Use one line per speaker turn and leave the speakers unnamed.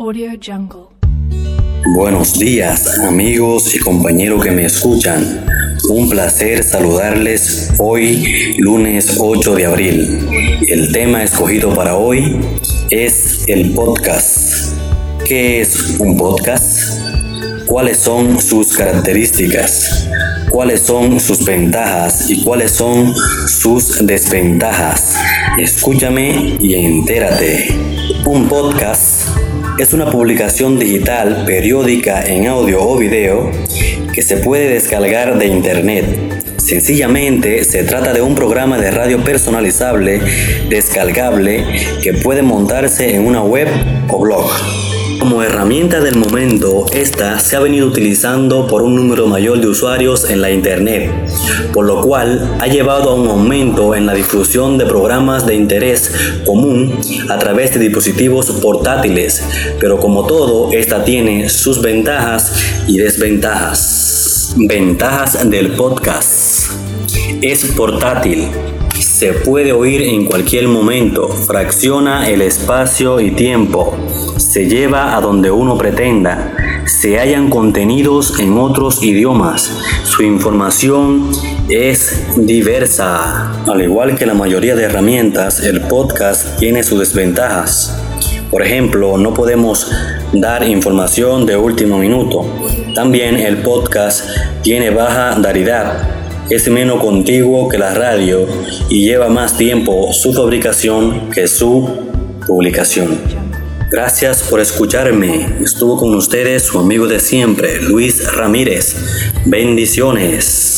Audio Jungle.
Buenos días amigos y compañeros que me escuchan. Un placer saludarles hoy lunes 8 de abril. El tema escogido para hoy es el podcast. ¿Qué es un podcast? ¿Cuáles son sus características? ¿Cuáles son sus ventajas y cuáles son sus desventajas? Escúchame y entérate. Un podcast es una publicación digital periódica en audio o video que se puede descargar de internet. Sencillamente se trata de un programa de radio personalizable, descargable, que puede montarse en una web o blog. Como herramienta del momento, esta se ha venido utilizando por un número mayor de usuarios en la Internet, por lo cual ha llevado a un aumento en la difusión de programas de interés común a través de dispositivos portátiles, pero como todo, esta tiene sus ventajas y desventajas. Ventajas del podcast. Es portátil, se puede oír en cualquier momento, fracciona el espacio y tiempo, se lleva a donde uno pretenda, se hallan contenidos en otros idiomas, su información es diversa. Al igual que la mayoría de herramientas, el podcast tiene sus desventajas. Por ejemplo, no podemos dar información de último minuto. También el podcast tiene baja daridad es menos contiguo que la radio y lleva más tiempo su fabricación que su publicación. Gracias por escucharme. Estuvo con ustedes su amigo de siempre, Luis Ramírez. Bendiciones.